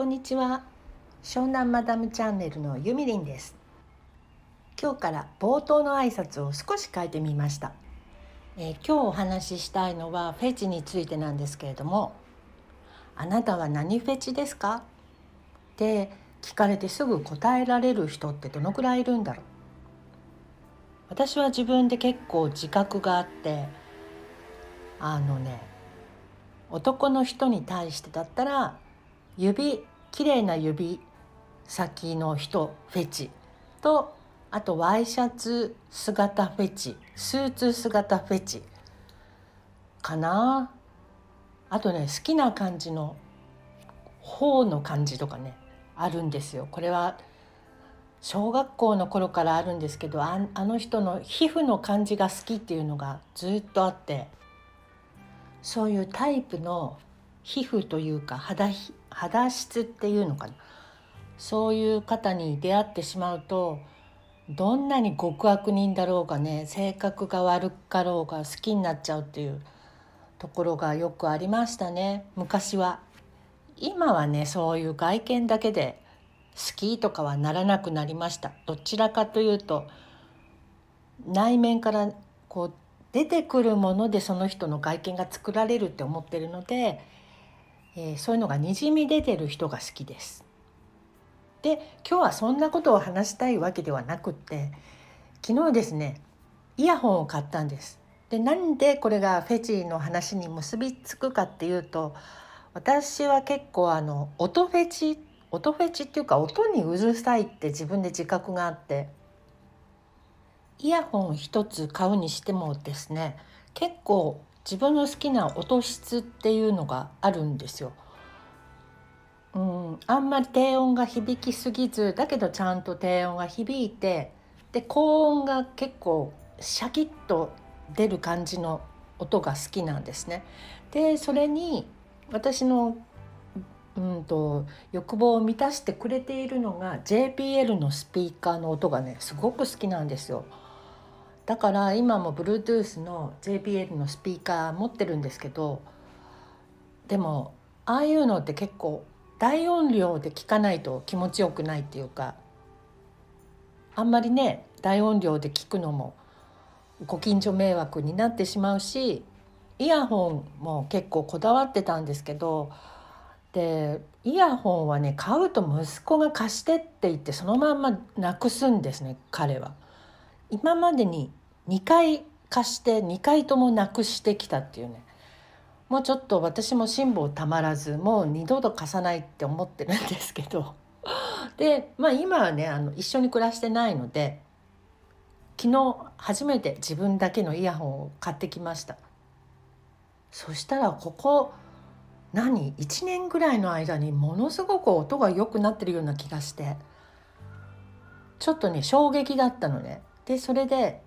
こんにちは。湘南マダムチャンネルのゆみりんです。今日から冒頭の挨拶を少し変えてみました、えー、今日お話ししたいのはフェチについてなんですけれども。あなたは何フェチですか？って聞かれてすぐ答えられる人ってどのくらいいるんだろう？私は自分で結構自覚があってあのね男の人に対してだったら指綺麗な指先の人フェチ。とあとワイシャツ姿フェチ。スーツ姿フェチ。かな。あとね好きな感じの頬の感じとかねあるんですよ。これは小学校の頃からあるんですけどあの人の皮膚の感じが好きっていうのがずっとあってそういうタイプの皮膚というか肌肌質っていうのかな。そういう方に出会ってしまうとどんなに極悪人だろうがね性格が悪かろうが好きになっちゃうっていうところがよくありましたね。昔は。今はねそういう外見だけで好きとかはならなくなりました。どちらかというと内面からこう出てくるものでその人の外見が作られるって思ってるので、えー、そういうのがにじみ出てる人が好きです。で今日はそんなことを話したいわけではなくって昨日ですねイヤホンを買ったんです。でなんでこれがフェチの話に結びつくかっていうと私は結構あの音フェチ音フェチっていうか音にうるさいって自分で自覚があってイヤホン一つ買うにしてもですね結構自分の好きな音質っていうのがあるんですよ。うん、あんまり低音が響きすぎずだけどちゃんと低音が響いてで高音が結構シャキッと出る感じの音が好きなんですね。でそれに私のうんと欲望を満たしてくれているのが JPL のスピーカーの音がねすごく好きなんですよ。だから今も Bluetooth の JBL のスピーカー持ってるんですけどでもああいうのって結構大音量で聞かないと気持ちよくないっていうかあんまりね大音量で聞くのもご近所迷惑になってしまうしイヤホンも結構こだわってたんですけどでイヤホンはね買うと息子が貸してって言ってそのまんまなくすんですね彼は。今までに2回貸して2回ともなくしてきたっていうね。もうちょっと私も辛抱たまらずもう二度と貸さないって思ってるんですけど。でまあ今はねあの一緒に暮らしてないので昨日初めて自分だけのイヤホンを買ってきました。そしたらここ何1年ぐらいの間にものすごく音が良くなってるような気がして。ちょっとね衝撃だったのね。でそれで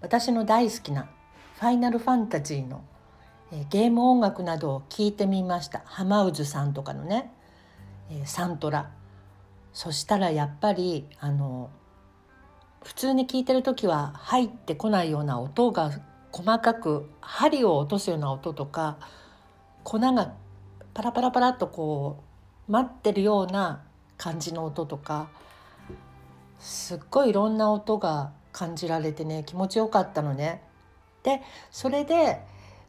私の大好きな「ファイナルファンタジーの」えゲーム音楽などを聞いてみました。浜渦さんとかのね、えサントラ。そしたらやっぱりあの普通に聞いてる時は入ってこないような音が細かく針を落とすような音とか粉がパラパラパラっとこう待ってるような感じの音とかすっごいいろんな音が感じられてね気持ちよかったのね。でそれで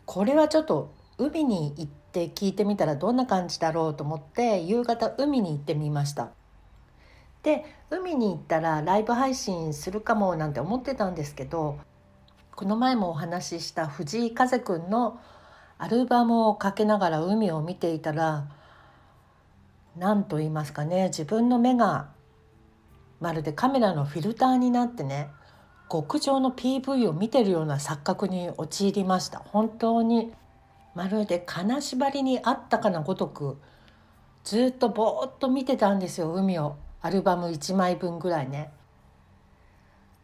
これはちょっと海に行って聞いてみたらどんな感じだろうと思って夕方海に行ってみました。で海に行ったらライブ配信するかもなんて思ってたんですけどこの前もお話しした藤井風くんのアルバムをかけながら海を見ていたら何と言いますかね自分の目がまるでカメラのフィルターになってね極上の PV を見てるような錯覚に陥りました本当にまるで金縛りにあったかなごとくずっとぼーっと見てたんですよ海をアルバム1枚分ぐらいね。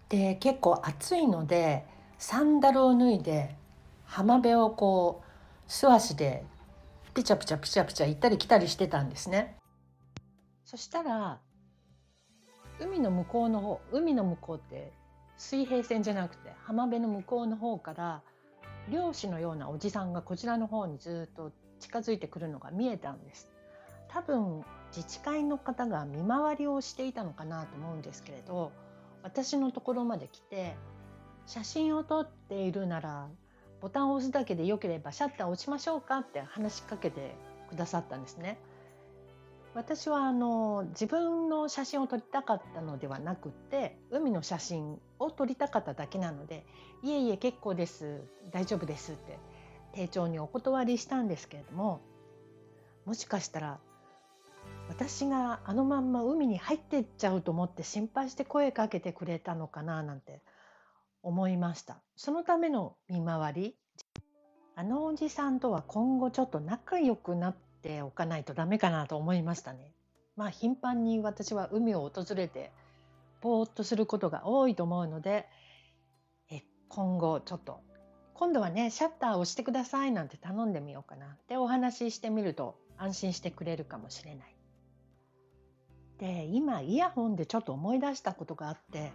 で結構暑いのでサンダルを脱いで浜辺をこう素足でピチャピチャピチャピチャ行ったり来たりしてたんですね。そしたら海の向こうの方海の向こうって水平線じゃなくて浜辺の向こうの方から漁師のようなおじさんがこちらの方にずっと近づいてくるのが見えたんです多分自治会の方が見回りをしていたのかなと思うんですけれど私のところまで来て写真を撮っているならボタンを押すだけでよければシャッター押しましょうかって話しかけてくださったんですね。私はあの自分の写真を撮りたかったのではなくて海の写真を撮りたかっただけなので「いえいえ結構です大丈夫です」って丁重にお断りしたんですけれどももしかしたら私があのまんま海に入ってっちゃうと思って心配して声かけてくれたのかななんて思いました。そのための見回りあのおじさんとは今後ちょっと仲良くなっておかないとダメかなと思いましたね。まあ頻繁に私は海を訪れてぼーっとすることが多いと思うのでえ今後ちょっと今度はねシャッターを押してくださいなんて頼んでみようかなってお話ししてみると安心してくれるかもしれない。で今イヤホンでちょっと思い出したことがあって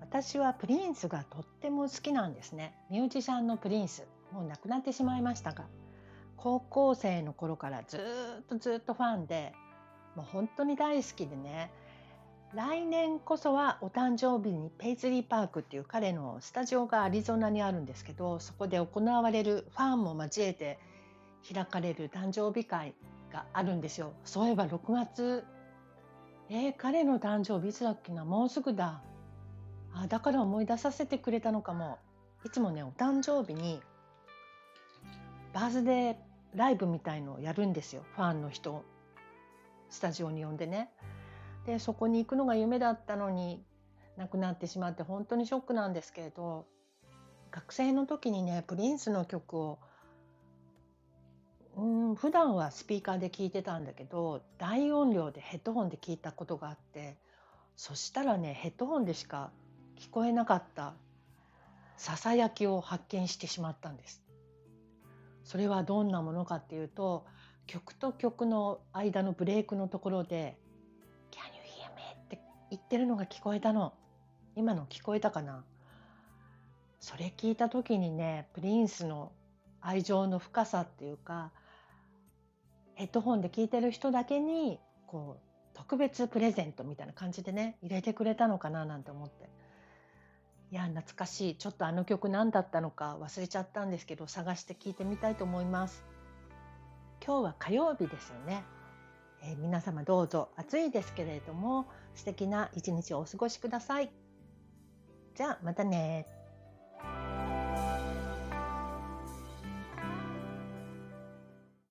私はプリンスがとっても好きなんですねミュージシャンのプリンスもう亡くなってしまいましたが高校生の頃からずっとずっとファンでもう本当に大好きでね。来年こそはお誕生日にペイズリーパークっていう彼のスタジオがアリゾナにあるんですけどそこで行われるファンも交えて開かれる誕生日会があるんですよ。そういえば6月えー、彼の誕生日いつだっけな？もうすぐだ。あだから思い出させてくれたのかも。いつもねお誕生日にバースデーライブみたいのをやるんですよファンの人スタジオに呼んでねでそこに行くのが夢だったのに亡くなってしまって本当にショックなんですけれど学生の時にねプリンスの曲をうん普段はスピーカーで聞いてたんだけど大音量でヘッドホンで聞いたことがあってそしたらねヘッドホンでしか聞こえなかったささやきを発見してしまったんです。それはどんなものかっていうと曲と曲の間のブレイクのところで「Can you hear me?」って言ってるのが聞こえたの。今の聞こえたかな。それ聞いた時にねプリンスの愛情の深さっていうかヘッドホンで聞いてる人だけにこう特別プレゼントみたいな感じでね入れてくれたのかななんて思って。いや懐かしい。ちょっとあの曲何だったのか忘れちゃったんですけど探して聞いてみたいと思います。今日は火曜日ですよね、えー、皆様どうぞ。暑いですけれども素敵な一日をお過ごしください。じゃあまたね